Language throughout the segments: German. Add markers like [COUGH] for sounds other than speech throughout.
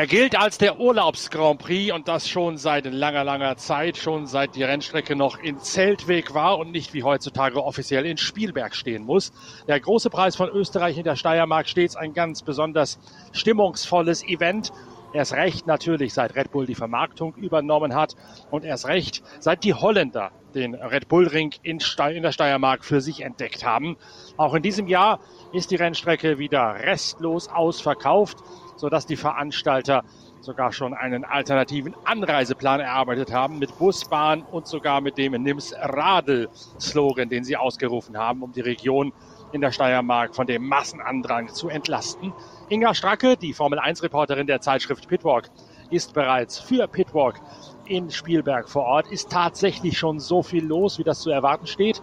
Er gilt als der Urlaubs-Grand Prix und das schon seit langer, langer Zeit, schon seit die Rennstrecke noch in Zeltweg war und nicht wie heutzutage offiziell in Spielberg stehen muss. Der große Preis von Österreich in der Steiermark stets ein ganz besonders stimmungsvolles Event. Erst recht natürlich, seit Red Bull die Vermarktung übernommen hat und erst recht, seit die Holländer den Red Bull Ring in, in der Steiermark für sich entdeckt haben. Auch in diesem Jahr ist die Rennstrecke wieder restlos ausverkauft sodass die Veranstalter sogar schon einen alternativen Anreiseplan erarbeitet haben mit Busbahn und sogar mit dem Nims Radl-Slogan, den sie ausgerufen haben, um die Region in der Steiermark von dem Massenandrang zu entlasten. Inga Stracke, die Formel-1-Reporterin der Zeitschrift Pitwalk, ist bereits für Pitwalk in Spielberg vor Ort. Ist tatsächlich schon so viel los, wie das zu erwarten steht?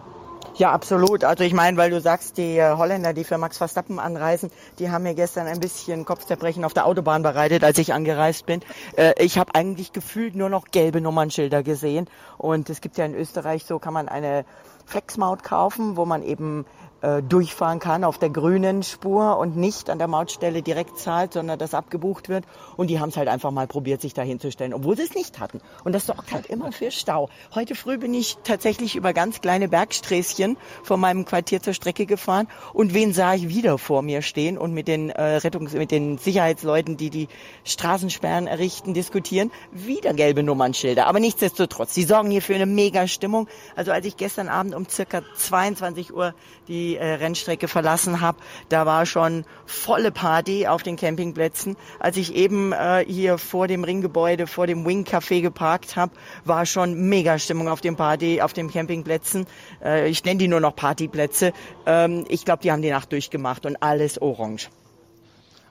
Ja, absolut. Also ich meine, weil du sagst, die äh, Holländer, die für Max Verstappen anreisen, die haben mir gestern ein bisschen Kopfzerbrechen auf der Autobahn bereitet, als ich angereist bin. Äh, ich habe eigentlich gefühlt nur noch gelbe Nummernschilder gesehen. Und es gibt ja in Österreich, so kann man eine Flexmaut kaufen, wo man eben durchfahren kann auf der grünen Spur und nicht an der Mautstelle direkt zahlt, sondern das abgebucht wird. Und die haben es halt einfach mal probiert, sich da hinzustellen, obwohl sie es nicht hatten. Und das sorgt halt immer für Stau. Heute früh bin ich tatsächlich über ganz kleine Bergsträßchen von meinem Quartier zur Strecke gefahren und wen sah ich wieder vor mir stehen und mit den äh, Rettungs-, mit den Sicherheitsleuten, die die Straßensperren errichten, diskutieren. Wieder gelbe Nummernschilder. Aber nichtsdestotrotz, sie sorgen hier für eine mega Stimmung. Also als ich gestern Abend um circa 22 Uhr die äh, Rennstrecke verlassen habe, da war schon volle Party auf den Campingplätzen. Als ich eben äh, hier vor dem Ringgebäude, vor dem Wing Café geparkt habe, war schon mega Stimmung auf dem Party, auf den Campingplätzen. Äh, ich nenne die nur noch Partyplätze. Ähm, ich glaube, die haben die Nacht durchgemacht und alles orange.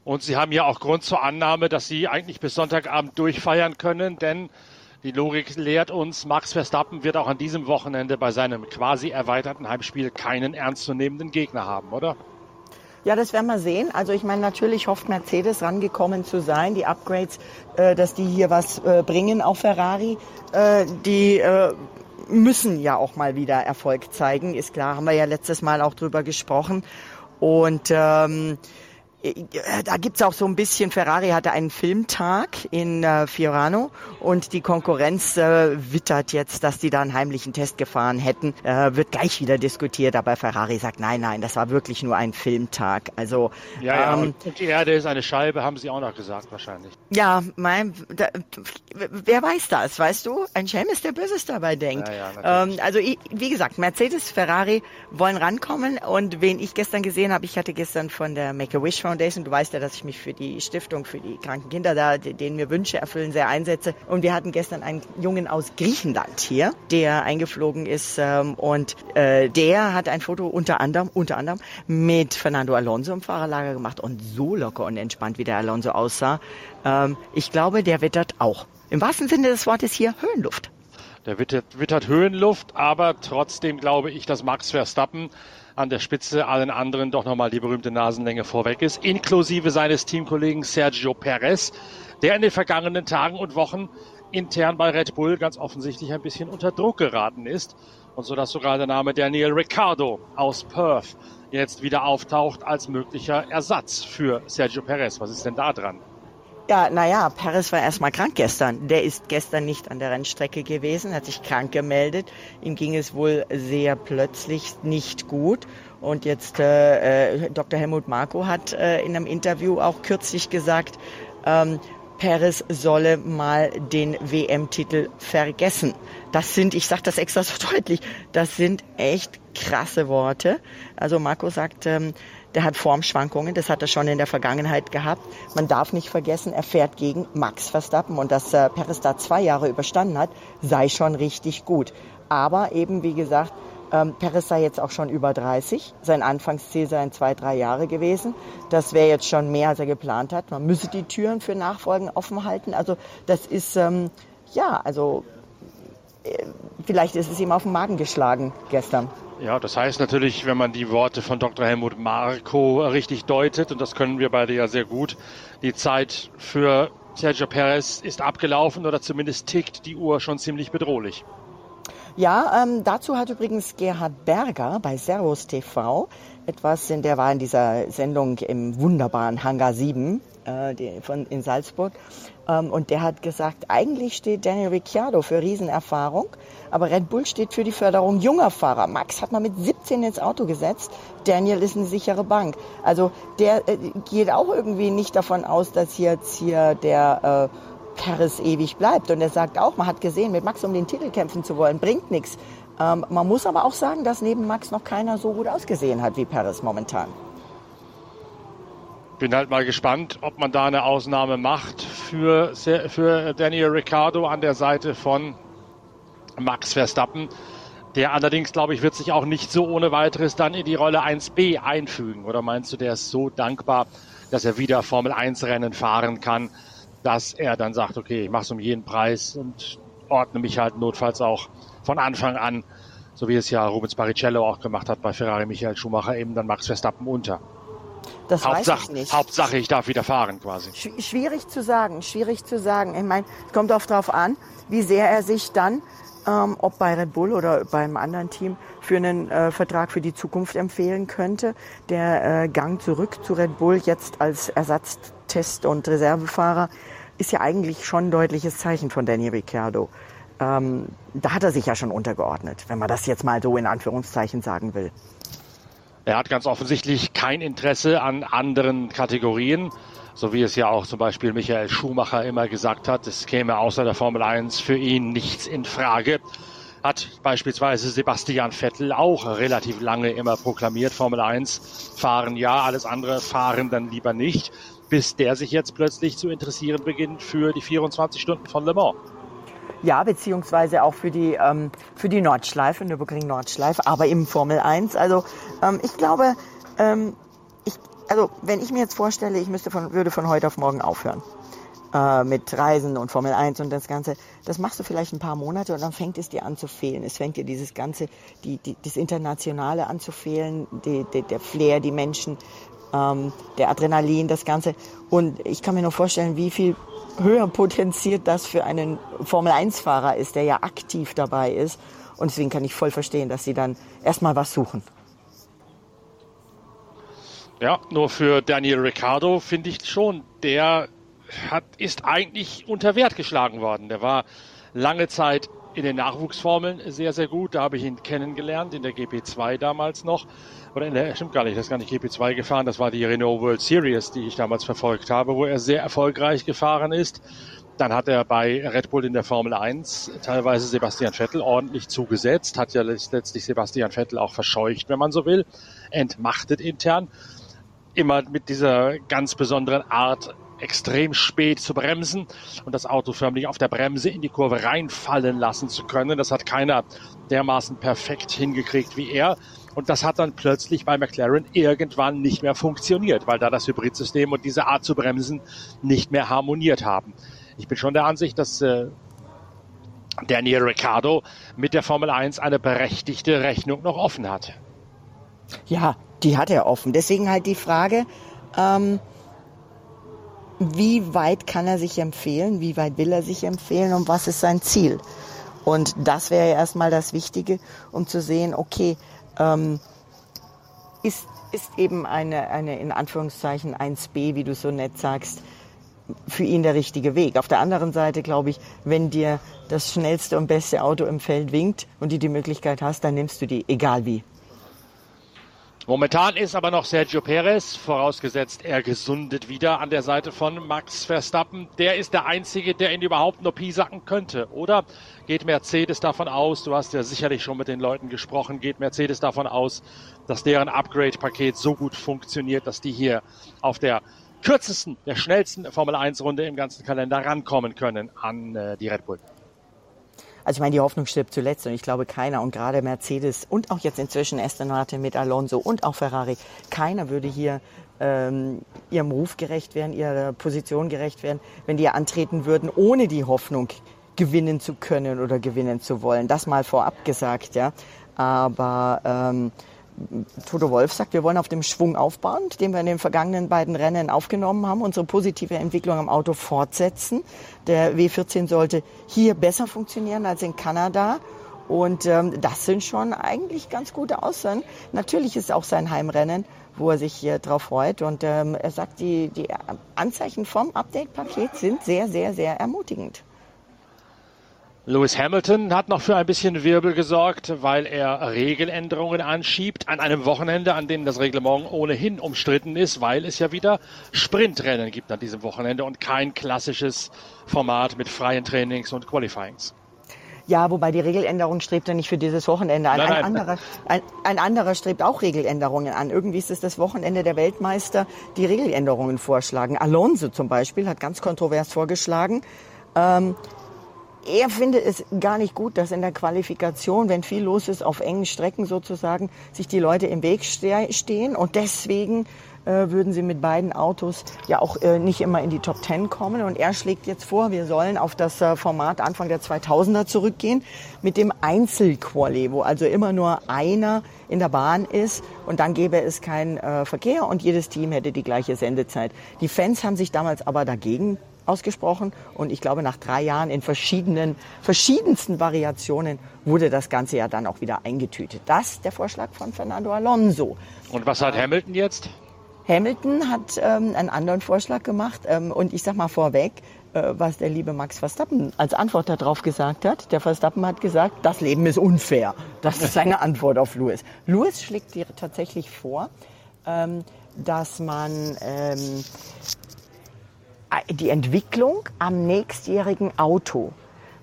Und Sie haben ja auch Grund zur Annahme, dass Sie eigentlich bis Sonntagabend durchfeiern können, denn die Logik lehrt uns, Max Verstappen wird auch an diesem Wochenende bei seinem quasi erweiterten Heimspiel keinen ernstzunehmenden Gegner haben, oder? Ja, das werden wir sehen. Also ich meine, natürlich hofft Mercedes rangekommen zu sein, die Upgrades, äh, dass die hier was äh, bringen, auch Ferrari. Äh, die äh, müssen ja auch mal wieder Erfolg zeigen, ist klar, haben wir ja letztes Mal auch drüber gesprochen. Und ähm, äh, da gibt's auch so ein bisschen, Ferrari hatte einen Filmtag in äh, Fiorano und die Konkurrenz äh, wittert jetzt, dass die da einen heimlichen Test gefahren hätten. Äh, wird gleich wieder diskutiert, aber Ferrari sagt, nein, nein, das war wirklich nur ein Filmtag. Also Ja, ja ähm, und die Erde ist eine Scheibe, haben sie auch noch gesagt wahrscheinlich. Ja, mein, da, wer weiß das, weißt du? Ein Schelm ist der Böses dabei denkt. Ja, ja, ähm, also ich, wie gesagt, Mercedes, Ferrari wollen rankommen und wen ich gestern gesehen habe, ich hatte gestern von der Make-A-Wish Foundation. Du weißt ja, dass ich mich für die Stiftung für die kranken Kinder da, denen mir Wünsche erfüllen, sehr einsetze. Und wir hatten gestern einen Jungen aus Griechenland hier, der eingeflogen ist ähm, und äh, der hat ein Foto unter anderem, unter anderem mit Fernando Alonso im Fahrerlager gemacht und so locker und entspannt, wie der Alonso aussah. Ähm, ich glaube, der wittert auch. Im wahrsten Sinne des Wortes hier Höhenluft. Der wittert, wittert Höhenluft, aber trotzdem glaube ich, dass Max Verstappen an der Spitze allen anderen doch nochmal die berühmte Nasenlänge vorweg ist, inklusive seines Teamkollegen Sergio Perez, der in den vergangenen Tagen und Wochen intern bei Red Bull ganz offensichtlich ein bisschen unter Druck geraten ist und so dass sogar der Name Daniel Ricciardo aus Perth jetzt wieder auftaucht als möglicher Ersatz für Sergio Perez. Was ist denn da dran? Ja, naja, Paris war erstmal krank gestern. Der ist gestern nicht an der Rennstrecke gewesen, hat sich krank gemeldet. Ihm ging es wohl sehr plötzlich nicht gut. Und jetzt äh, äh Dr. Helmut Marko hat äh, in einem Interview auch kürzlich gesagt, ähm, Perez solle mal den WM-Titel vergessen. Das sind, ich sage das extra so [LAUGHS] deutlich, das sind echt krasse Worte. Also Marco sagt, ähm, der hat Formschwankungen, das hat er schon in der Vergangenheit gehabt. Man darf nicht vergessen, er fährt gegen Max Verstappen und dass äh, Perez da zwei Jahre überstanden hat, sei schon richtig gut. Aber eben, wie gesagt, ähm, Perez sei jetzt auch schon über 30. Sein Anfangsziel seien zwei, drei Jahre gewesen. Das wäre jetzt schon mehr, als er geplant hat. Man müsse die Türen für Nachfolgen offen halten. Also das ist, ähm, ja, also äh, vielleicht ist es ihm auf den Magen geschlagen gestern. Ja, das heißt natürlich, wenn man die Worte von Dr. Helmut Marko richtig deutet, und das können wir beide ja sehr gut, die Zeit für Sergio Perez ist abgelaufen oder zumindest tickt die Uhr schon ziemlich bedrohlich. Ja, ähm, dazu hat übrigens Gerhard Berger bei Servus TV etwas, in der war in dieser Sendung im wunderbaren Hangar 7 äh, die, von, in Salzburg. Ähm, und der hat gesagt, eigentlich steht Daniel Ricciardo für Riesenerfahrung, aber Red Bull steht für die Förderung junger Fahrer. Max hat mal mit 17 ins Auto gesetzt, Daniel ist eine sichere Bank. Also der äh, geht auch irgendwie nicht davon aus, dass jetzt hier der äh, Paris ewig bleibt. Und er sagt auch, man hat gesehen, mit Max um den Titel kämpfen zu wollen, bringt nichts. Ähm, man muss aber auch sagen, dass neben Max noch keiner so gut ausgesehen hat wie Paris momentan. Bin halt mal gespannt, ob man da eine Ausnahme macht für, für Daniel Ricciardo an der Seite von Max Verstappen. Der allerdings, glaube ich, wird sich auch nicht so ohne weiteres dann in die Rolle 1b einfügen. Oder meinst du, der ist so dankbar, dass er wieder Formel 1 Rennen fahren kann, dass er dann sagt, okay, ich mache es um jeden Preis und ordne mich halt notfalls auch von Anfang an, so wie es ja Rubens Barrichello auch gemacht hat bei Ferrari Michael Schumacher, eben dann Max Verstappen unter. Das Hauptsache, weiß ich nicht. Hauptsache, ich darf wieder fahren quasi. Schwierig zu sagen, schwierig zu sagen. Ich meine, es kommt oft darauf an, wie sehr er sich dann, ähm, ob bei Red Bull oder beim anderen Team, für einen äh, Vertrag für die Zukunft empfehlen könnte. Der äh, Gang zurück zu Red Bull jetzt als Ersatztest- und Reservefahrer ist ja eigentlich schon ein deutliches Zeichen von Danny Ricciardo. Ähm, da hat er sich ja schon untergeordnet, wenn man das jetzt mal so in Anführungszeichen sagen will. Er hat ganz offensichtlich kein Interesse an anderen Kategorien, so wie es ja auch zum Beispiel Michael Schumacher immer gesagt hat. Es käme außer der Formel 1 für ihn nichts in Frage. Hat beispielsweise Sebastian Vettel auch relativ lange immer proklamiert, Formel 1 fahren ja, alles andere fahren dann lieber nicht, bis der sich jetzt plötzlich zu interessieren beginnt für die 24 Stunden von Le Mans. Ja, beziehungsweise auch für die, ähm, für die Nordschleife, Nürburgring Nordschleife, aber im Formel 1. Also ähm, ich glaube, ähm, ich, also wenn ich mir jetzt vorstelle, ich müsste von, würde von heute auf morgen aufhören äh, mit Reisen und Formel 1 und das Ganze, das machst du vielleicht ein paar Monate und dann fängt es dir an zu fehlen. Es fängt dir dieses Ganze, die, die, das Internationale an zu fehlen, die, die, der Flair, die Menschen, ähm, der Adrenalin, das Ganze. Und ich kann mir nur vorstellen, wie viel höher potenziert das für einen Formel-1-Fahrer ist, der ja aktiv dabei ist. Und deswegen kann ich voll verstehen, dass sie dann erstmal was suchen. Ja, nur für Daniel Ricciardo finde ich schon, der hat, ist eigentlich unter Wert geschlagen worden. Der war lange Zeit in den Nachwuchsformeln sehr, sehr gut. Da habe ich ihn kennengelernt, in der GP2 damals noch. Oder in der, stimmt gar nicht, das ist gar nicht GP2 gefahren, das war die Renault World Series, die ich damals verfolgt habe, wo er sehr erfolgreich gefahren ist. Dann hat er bei Red Bull in der Formel 1 teilweise Sebastian Vettel ordentlich zugesetzt, hat ja letztlich Sebastian Vettel auch verscheucht, wenn man so will, entmachtet intern. Immer mit dieser ganz besonderen Art extrem spät zu bremsen und das Auto förmlich auf der Bremse in die Kurve reinfallen lassen zu können. Das hat keiner dermaßen perfekt hingekriegt wie er. Und das hat dann plötzlich bei McLaren irgendwann nicht mehr funktioniert, weil da das Hybridsystem und diese Art zu bremsen nicht mehr harmoniert haben. Ich bin schon der Ansicht, dass äh, Daniel Ricciardo mit der Formel 1 eine berechtigte Rechnung noch offen hat. Ja, die hat er offen. Deswegen halt die Frage, ähm, wie weit kann er sich empfehlen, wie weit will er sich empfehlen und was ist sein Ziel. Und das wäre ja erstmal das Wichtige, um zu sehen, okay, ähm, ist, ist eben eine, eine in Anführungszeichen 1b, wie du so nett sagst, für ihn der richtige Weg. Auf der anderen Seite glaube ich, wenn dir das schnellste und beste Auto im Feld winkt und du die Möglichkeit hast, dann nimmst du die, egal wie. Momentan ist aber noch Sergio Perez, vorausgesetzt er gesundet wieder an der Seite von Max Verstappen. Der ist der Einzige, der ihn überhaupt nur piesacken könnte. Oder geht Mercedes davon aus, du hast ja sicherlich schon mit den Leuten gesprochen, geht Mercedes davon aus, dass deren Upgrade-Paket so gut funktioniert, dass die hier auf der kürzesten, der schnellsten Formel 1 Runde im ganzen Kalender rankommen können an äh, die Red Bull. Also ich meine, die Hoffnung stirbt zuletzt und ich glaube keiner und gerade Mercedes und auch jetzt inzwischen Aston Martin mit Alonso und auch Ferrari, keiner würde hier ähm, ihrem Ruf gerecht werden, ihrer Position gerecht werden, wenn die antreten würden, ohne die Hoffnung gewinnen zu können oder gewinnen zu wollen. Das mal vorab gesagt, ja. Aber ähm, Toto Wolf sagt, wir wollen auf dem Schwung aufbauen, den wir in den vergangenen beiden Rennen aufgenommen haben, unsere positive Entwicklung am Auto fortsetzen. Der W14 sollte hier besser funktionieren als in Kanada. Und ähm, das sind schon eigentlich ganz gute Aussagen. Natürlich ist auch sein Heimrennen wo er sich äh, drauf freut. Und ähm, er sagt, die, die Anzeichen vom Update-Paket sind sehr, sehr, sehr ermutigend. Lewis Hamilton hat noch für ein bisschen Wirbel gesorgt, weil er Regeländerungen anschiebt an einem Wochenende, an dem das Reglement ohnehin umstritten ist, weil es ja wieder Sprintrennen gibt an diesem Wochenende und kein klassisches Format mit freien Trainings und Qualifyings. Ja, wobei die Regeländerung strebt ja nicht für dieses Wochenende an. Nein, nein. Ein, anderer, ein, ein, anderer strebt auch Regeländerungen an. Irgendwie ist es das Wochenende der Weltmeister, die Regeländerungen vorschlagen. Alonso zum Beispiel hat ganz kontrovers vorgeschlagen, ähm, er findet es gar nicht gut, dass in der Qualifikation, wenn viel los ist, auf engen Strecken sozusagen, sich die Leute im Weg stehen. Und deswegen äh, würden sie mit beiden Autos ja auch äh, nicht immer in die Top Ten kommen. Und er schlägt jetzt vor, wir sollen auf das äh, Format Anfang der 2000er zurückgehen mit dem Einzelquali, wo also immer nur einer in der Bahn ist und dann gäbe es keinen äh, Verkehr und jedes Team hätte die gleiche Sendezeit. Die Fans haben sich damals aber dagegen ausgesprochen und ich glaube nach drei Jahren in verschiedenen, verschiedensten Variationen wurde das Ganze ja dann auch wieder eingetütet. Das der Vorschlag von Fernando Alonso. Und was hat Hamilton jetzt? Hamilton hat ähm, einen anderen Vorschlag gemacht ähm, und ich sag mal vorweg, äh, was der liebe Max Verstappen als Antwort darauf gesagt hat. Der Verstappen hat gesagt, das Leben ist unfair. Das ist seine Antwort auf Lewis. Lewis schlägt dir tatsächlich vor, ähm, dass man ähm, die Entwicklung am nächstjährigen Auto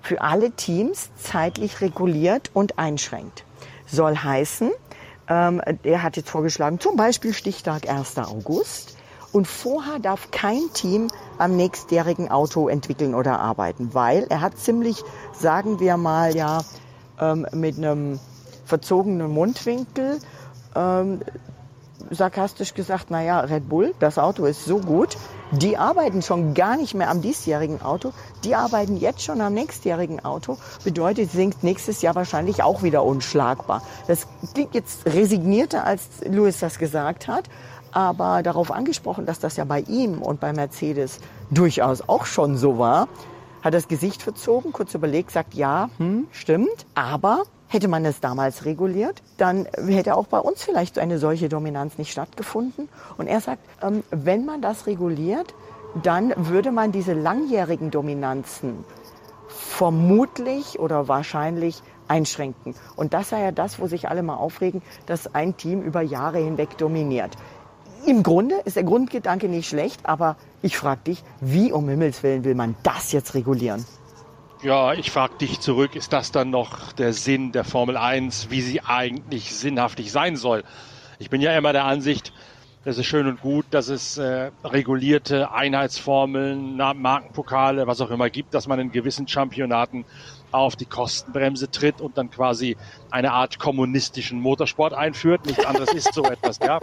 für alle Teams zeitlich reguliert und einschränkt. Soll heißen, ähm, er hat jetzt vorgeschlagen, zum Beispiel Stichtag 1. August. Und vorher darf kein Team am nächstjährigen Auto entwickeln oder arbeiten, weil er hat ziemlich, sagen wir mal, ja, ähm, mit einem verzogenen Mundwinkel ähm, sarkastisch gesagt, naja, Red Bull, das Auto ist so gut, die arbeiten schon gar nicht mehr am diesjährigen Auto, die arbeiten jetzt schon am nächstjährigen Auto, bedeutet, sind nächstes Jahr wahrscheinlich auch wieder unschlagbar. Das klingt jetzt resignierter, als Louis das gesagt hat, aber darauf angesprochen, dass das ja bei ihm und bei Mercedes durchaus auch schon so war, hat das Gesicht verzogen, kurz überlegt, sagt, ja, hm, stimmt, aber Hätte man es damals reguliert, dann hätte auch bei uns vielleicht eine solche Dominanz nicht stattgefunden. Und er sagt, ähm, wenn man das reguliert, dann würde man diese langjährigen Dominanzen vermutlich oder wahrscheinlich einschränken. Und das sei ja das, wo sich alle mal aufregen, dass ein Team über Jahre hinweg dominiert. Im Grunde ist der Grundgedanke nicht schlecht, aber ich frage dich, wie um Himmels Willen will man das jetzt regulieren? Ja, ich frage dich zurück, ist das dann noch der Sinn der Formel 1, wie sie eigentlich sinnhaftig sein soll? Ich bin ja immer der Ansicht, es ist schön und gut, dass es äh, regulierte Einheitsformeln, Markenpokale, was auch immer gibt, dass man in gewissen Championaten auf die Kostenbremse tritt und dann quasi eine Art kommunistischen Motorsport einführt. Nichts anderes ist so etwas, ja.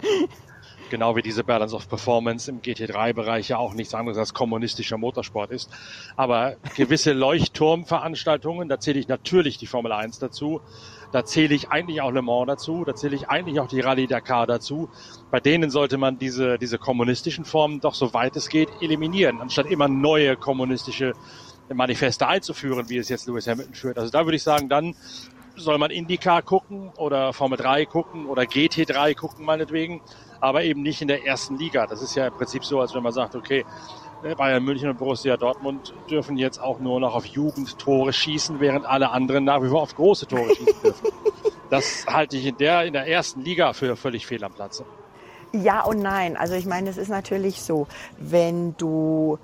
[LAUGHS] Genau wie diese Balance of Performance im GT3-Bereich ja auch nichts anderes als kommunistischer Motorsport ist. Aber gewisse [LAUGHS] Leuchtturmveranstaltungen, da zähle ich natürlich die Formel 1 dazu, da zähle ich eigentlich auch Le Mans dazu, da zähle ich eigentlich auch die Rallye Dakar dazu. Bei denen sollte man diese, diese kommunistischen Formen doch so weit es geht eliminieren, anstatt immer neue kommunistische Manifeste einzuführen, wie es jetzt Lewis Hamilton führt. Also da würde ich sagen, dann soll man IndyCar gucken oder Formel 3 gucken oder GT3 gucken meinetwegen aber eben nicht in der ersten Liga. Das ist ja im Prinzip so, als wenn man sagt, okay, äh, Bayern München und Borussia Dortmund dürfen jetzt auch nur noch auf Jugendtore schießen, während alle anderen nach wie vor auf große Tore schießen dürfen. Das halte ich in der, in der ersten Liga für völlig fehl am Platze. Ja und nein. Also ich meine, es ist natürlich so, wenn du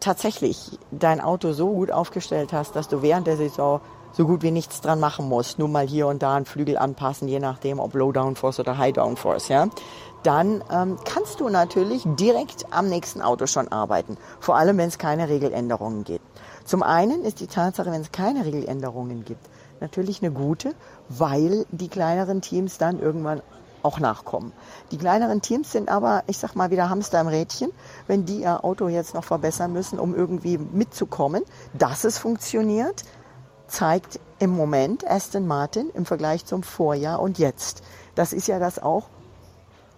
tatsächlich dein Auto so gut aufgestellt hast, dass du während der Saison so gut wie nichts dran machen musst, nur mal hier und da einen Flügel anpassen, je nachdem, ob Low Downforce oder High Downforce, ja, dann ähm, kannst du natürlich direkt am nächsten Auto schon arbeiten. Vor allem, wenn es keine Regeländerungen gibt. Zum einen ist die Tatsache, wenn es keine Regeländerungen gibt, natürlich eine gute, weil die kleineren Teams dann irgendwann auch nachkommen. Die kleineren Teams sind aber, ich sag mal wieder Hamster im Rädchen, wenn die ihr Auto jetzt noch verbessern müssen, um irgendwie mitzukommen, dass es funktioniert, zeigt im Moment Aston Martin im Vergleich zum Vorjahr und jetzt. Das ist ja das auch,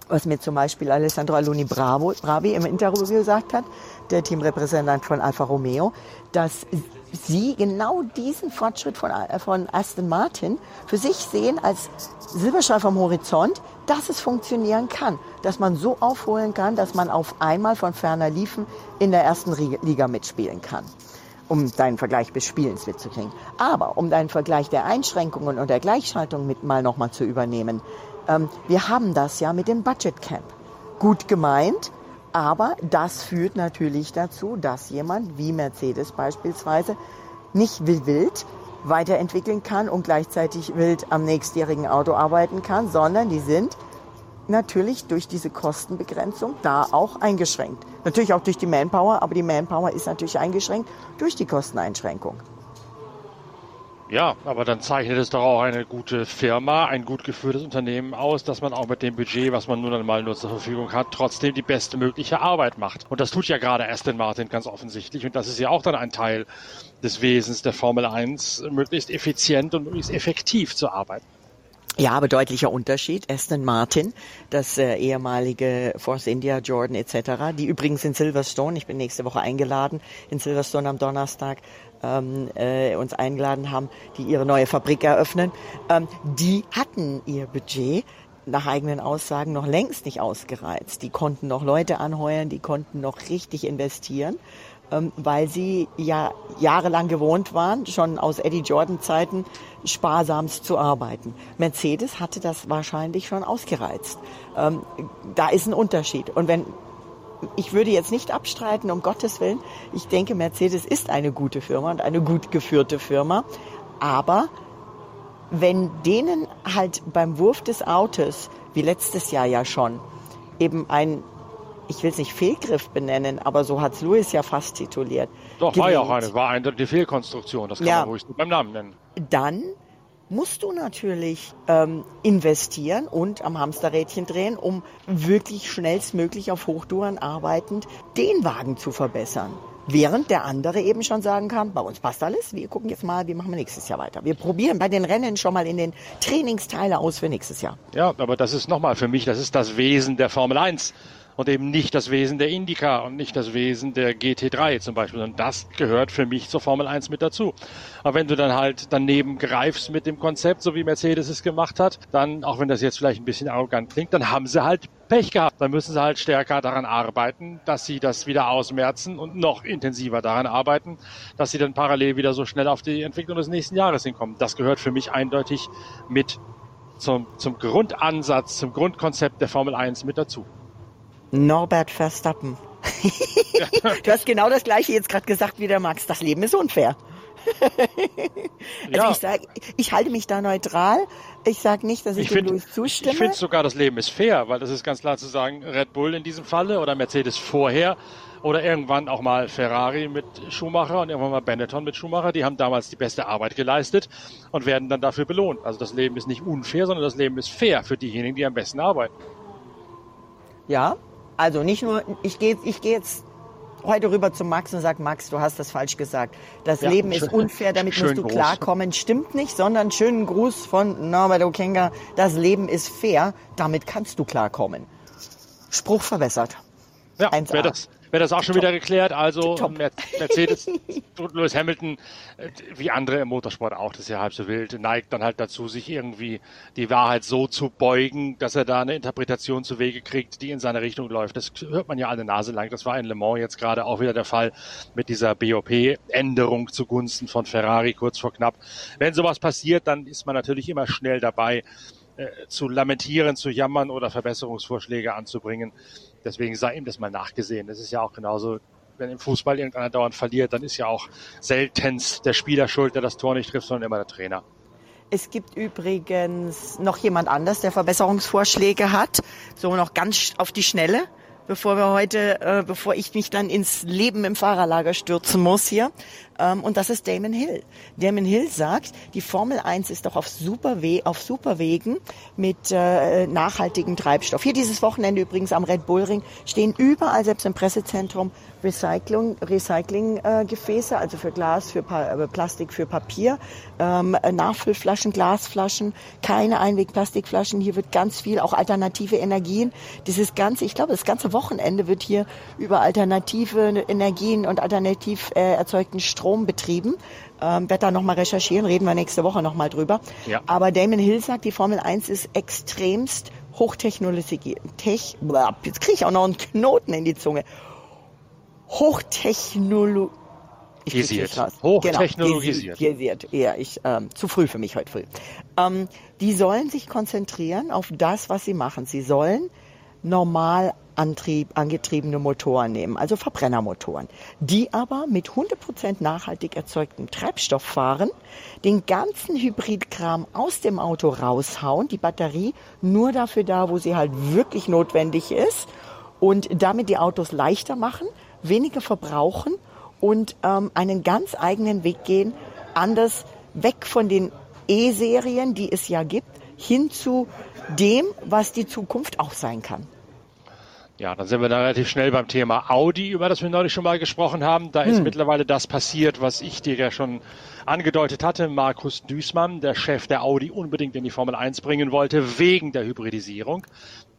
was mir zum Beispiel Alessandro Aluni Bravo, Bravi im Interview gesagt hat, der Teamrepräsentant von Alfa Romeo, dass sie genau diesen Fortschritt von, von Aston Martin für sich sehen als Silberstrahl vom Horizont, dass es funktionieren kann, dass man so aufholen kann, dass man auf einmal von ferner Liefen in der ersten Liga mitspielen kann um deinen Vergleich des Spielens mitzukriegen. Aber um deinen Vergleich der Einschränkungen und der Gleichschaltung mit mal nochmal zu übernehmen, ähm, wir haben das ja mit dem Budget Cap. Gut gemeint, aber das führt natürlich dazu, dass jemand wie Mercedes beispielsweise nicht wild weiterentwickeln kann und gleichzeitig wild am nächstjährigen Auto arbeiten kann, sondern die sind natürlich durch diese Kostenbegrenzung da auch eingeschränkt. Natürlich auch durch die Manpower, aber die Manpower ist natürlich eingeschränkt durch die Kosteneinschränkung. Ja, aber dann zeichnet es doch auch eine gute Firma, ein gut geführtes Unternehmen aus, dass man auch mit dem Budget, was man nun einmal nur zur Verfügung hat, trotzdem die beste mögliche Arbeit macht. Und das tut ja gerade Aston Martin ganz offensichtlich. Und das ist ja auch dann ein Teil des Wesens der Formel 1, möglichst effizient und möglichst effektiv zu arbeiten. Ja, aber deutlicher Unterschied. Aston Martin, das äh, ehemalige Force India, Jordan etc., die übrigens in Silverstone, ich bin nächste Woche eingeladen, in Silverstone am Donnerstag ähm, äh, uns eingeladen haben, die ihre neue Fabrik eröffnen, ähm, die hatten ihr Budget nach eigenen Aussagen noch längst nicht ausgereizt. Die konnten noch Leute anheuern, die konnten noch richtig investieren. Ähm, weil sie ja jahrelang gewohnt waren, schon aus Eddie Jordan Zeiten sparsamst zu arbeiten. Mercedes hatte das wahrscheinlich schon ausgereizt. Ähm, da ist ein Unterschied. Und wenn ich würde jetzt nicht abstreiten, um Gottes Willen. Ich denke, Mercedes ist eine gute Firma und eine gut geführte Firma. Aber wenn denen halt beim Wurf des Autos, wie letztes Jahr ja schon, eben ein ich will es nicht Fehlgriff benennen, aber so hat es Louis ja fast tituliert. Doch, gelingt. war ja auch eine, war eine die Fehlkonstruktion, das kann ja, man ruhig beim Namen nennen. Dann musst du natürlich ähm, investieren und am Hamsterrädchen drehen, um wirklich schnellstmöglich auf Hochtouren arbeitend den Wagen zu verbessern. Während der andere eben schon sagen kann, bei uns passt alles, wir gucken jetzt mal, wie machen wir nächstes Jahr weiter. Wir probieren bei den Rennen schon mal in den Trainingsteile aus für nächstes Jahr. Ja, aber das ist nochmal für mich, das ist das Wesen der Formel 1 und eben nicht das Wesen der Indica und nicht das Wesen der GT3 zum Beispiel. Und das gehört für mich zur Formel 1 mit dazu. Aber wenn du dann halt daneben greifst mit dem Konzept, so wie Mercedes es gemacht hat, dann, auch wenn das jetzt vielleicht ein bisschen arrogant klingt, dann haben sie halt Pech gehabt. Dann müssen sie halt stärker daran arbeiten, dass sie das wieder ausmerzen und noch intensiver daran arbeiten, dass sie dann parallel wieder so schnell auf die Entwicklung des nächsten Jahres hinkommen. Das gehört für mich eindeutig mit zum, zum Grundansatz, zum Grundkonzept der Formel 1 mit dazu. Norbert Verstappen. [LAUGHS] du hast genau das gleiche jetzt gerade gesagt wie der Max. Das Leben ist unfair. also ja. ich sage, ich halte mich da neutral. Ich sage nicht, dass ich, ich dem Louis zustimme. Ich finde sogar, das Leben ist fair, weil das ist ganz klar zu sagen, Red Bull in diesem Falle oder Mercedes vorher oder irgendwann auch mal Ferrari mit Schumacher und irgendwann mal Benetton mit Schumacher. Die haben damals die beste Arbeit geleistet und werden dann dafür belohnt. Also das Leben ist nicht unfair, sondern das Leben ist fair für diejenigen, die am besten arbeiten. Ja, also nicht nur, ich gehe ich geh jetzt heute rüber zu Max und sage, Max, du hast das falsch gesagt. Das ja, Leben ist unfair, damit musst du groß. klarkommen. Stimmt nicht, sondern schönen Gruß von Norbert Okenga. Das Leben ist fair, damit kannst du klarkommen. Spruch verbessert. Ja, wer das, wäre das auch schon wieder geklärt. Also. Mercedes, [LAUGHS] Lewis Hamilton, äh, wie andere im Motorsport auch, das ist ja halb so wild, neigt dann halt dazu, sich irgendwie die Wahrheit so zu beugen, dass er da eine Interpretation zu Wege kriegt, die in seine Richtung läuft. Das hört man ja alle Nase lang. Das war in Le Mans jetzt gerade auch wieder der Fall mit dieser BOP-Änderung zugunsten von Ferrari kurz vor knapp. Wenn sowas passiert, dann ist man natürlich immer schnell dabei, äh, zu lamentieren, zu jammern oder Verbesserungsvorschläge anzubringen. Deswegen sei ihm das mal nachgesehen. Das ist ja auch genauso, wenn im Fußball irgendeiner dauernd verliert, dann ist ja auch seltenst der Spieler schuld, der das Tor nicht trifft, sondern immer der Trainer. Es gibt übrigens noch jemand anders, der Verbesserungsvorschläge hat. So noch ganz auf die Schnelle, bevor wir heute, äh, bevor ich mich dann ins Leben im Fahrerlager stürzen muss hier. Ähm, und das ist Damon Hill. Damon Hill sagt, die Formel 1 ist doch auf, Superwe auf Superwegen mit äh, nachhaltigem Treibstoff. Hier dieses Wochenende übrigens am Red Bull Ring stehen überall, selbst im Pressezentrum, Recycling, Recyclinggefäße, äh, also für Glas, für pa äh, Plastik, für Papier, ähm, Nachfüllflaschen, Glasflaschen, keine Einwegplastikflaschen. Hier wird ganz viel, auch alternative Energien. Dieses ganze, ich glaube, das ganze Wochenende wird hier über alternative Energien und alternativ äh, erzeugten Strom Strom betrieben. Ähm, werde da nochmal recherchieren, reden wir nächste Woche nochmal drüber. Ja. Aber Damon Hill sagt, die Formel 1 ist extremst Hochtechnologie, Tech, jetzt kriege ich auch noch einen Knoten in die Zunge. Hochtechnologie. Gesiert. Hochtechnologisiert. Genau. Ja, ich, ähm, zu früh für mich heute früh. Ähm, die sollen sich konzentrieren auf das, was sie machen. Sie sollen normal Antrieb, angetriebene Motoren nehmen, also Verbrennermotoren, die aber mit 100% nachhaltig erzeugtem Treibstoff fahren, den ganzen Hybridkram aus dem Auto raushauen, die Batterie nur dafür da, wo sie halt wirklich notwendig ist und damit die Autos leichter machen, weniger verbrauchen und ähm, einen ganz eigenen Weg gehen, anders weg von den E-Serien, die es ja gibt, hin zu dem, was die Zukunft auch sein kann. Ja, dann sind wir da relativ schnell beim Thema Audi, über das wir neulich schon mal gesprochen haben. Da hm. ist mittlerweile das passiert, was ich dir ja schon angedeutet hatte. Markus Düßmann, der Chef der Audi, unbedingt in die Formel 1 bringen wollte, wegen der Hybridisierung.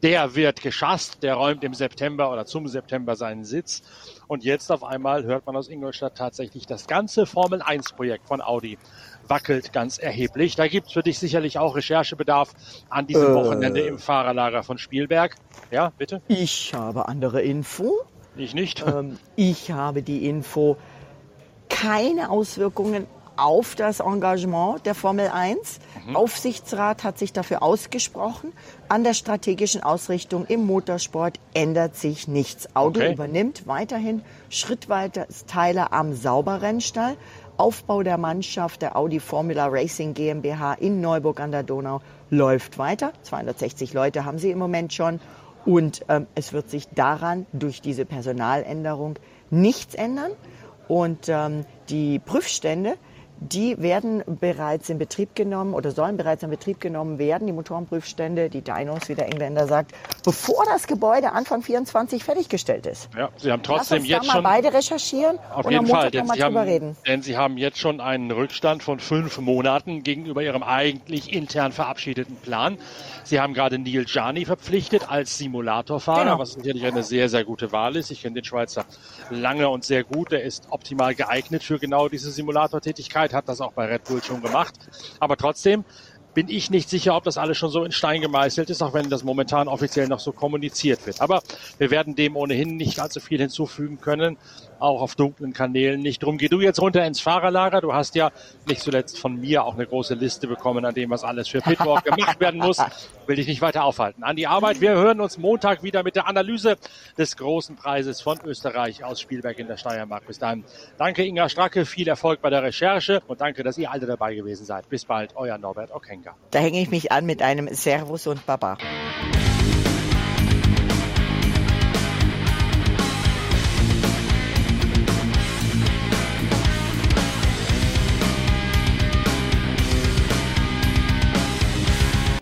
Der wird geschasst, der räumt im September oder zum September seinen Sitz. Und jetzt auf einmal hört man aus Ingolstadt tatsächlich das ganze Formel 1 Projekt von Audi wackelt ganz erheblich. Da gibt es für dich sicherlich auch Recherchebedarf an diesem äh, Wochenende im Fahrerlager von Spielberg. Ja, bitte? Ich habe andere Info. Ich nicht. Ähm, ich habe die Info, keine Auswirkungen auf das Engagement der Formel 1. Mhm. Aufsichtsrat hat sich dafür ausgesprochen. An der strategischen Ausrichtung im Motorsport ändert sich nichts. Audi okay. übernimmt weiterhin schrittweise Teile am Sauberrennstall. Aufbau der Mannschaft der Audi Formula Racing GmbH in Neuburg an der Donau läuft weiter. 260 Leute haben sie im Moment schon. Und ähm, es wird sich daran durch diese Personaländerung nichts ändern. Und ähm, die Prüfstände, die werden bereits in Betrieb genommen oder sollen bereits in Betrieb genommen werden, die Motorenprüfstände, die Dynos, wie der Engländer sagt, bevor das Gebäude Anfang 24 fertiggestellt ist. Ja, Sie haben trotzdem Lass uns jetzt da schon mal beide recherchieren auf und jeden am Fall, denn Sie, haben, reden. denn Sie haben jetzt schon einen Rückstand von fünf Monaten gegenüber Ihrem eigentlich intern verabschiedeten Plan. Sie haben gerade Neil Jani verpflichtet als Simulatorfahrer, genau. was sicherlich eine sehr, sehr gute Wahl ist. Ich kenne den Schweizer lange und sehr gut. Er ist optimal geeignet für genau diese Simulatortätigkeit, hat das auch bei Red Bull schon gemacht. Aber trotzdem, bin ich nicht sicher, ob das alles schon so in Stein gemeißelt ist, auch wenn das momentan offiziell noch so kommuniziert wird. Aber wir werden dem ohnehin nicht allzu viel hinzufügen können, auch auf dunklen Kanälen nicht. Drum geh du jetzt runter ins Fahrerlager. Du hast ja nicht zuletzt von mir auch eine große Liste bekommen an dem, was alles für Pitwalk [LAUGHS] gemacht werden muss. Will dich nicht weiter aufhalten. An die Arbeit. Wir hören uns Montag wieder mit der Analyse des großen Preises von Österreich aus Spielberg in der Steiermark. Bis dahin. Danke Inga Stracke, viel Erfolg bei der Recherche und danke, dass ihr alle dabei gewesen seid. Bis bald, euer Norbert Okenga. Da hänge ich mich an mit einem Servus und Baba.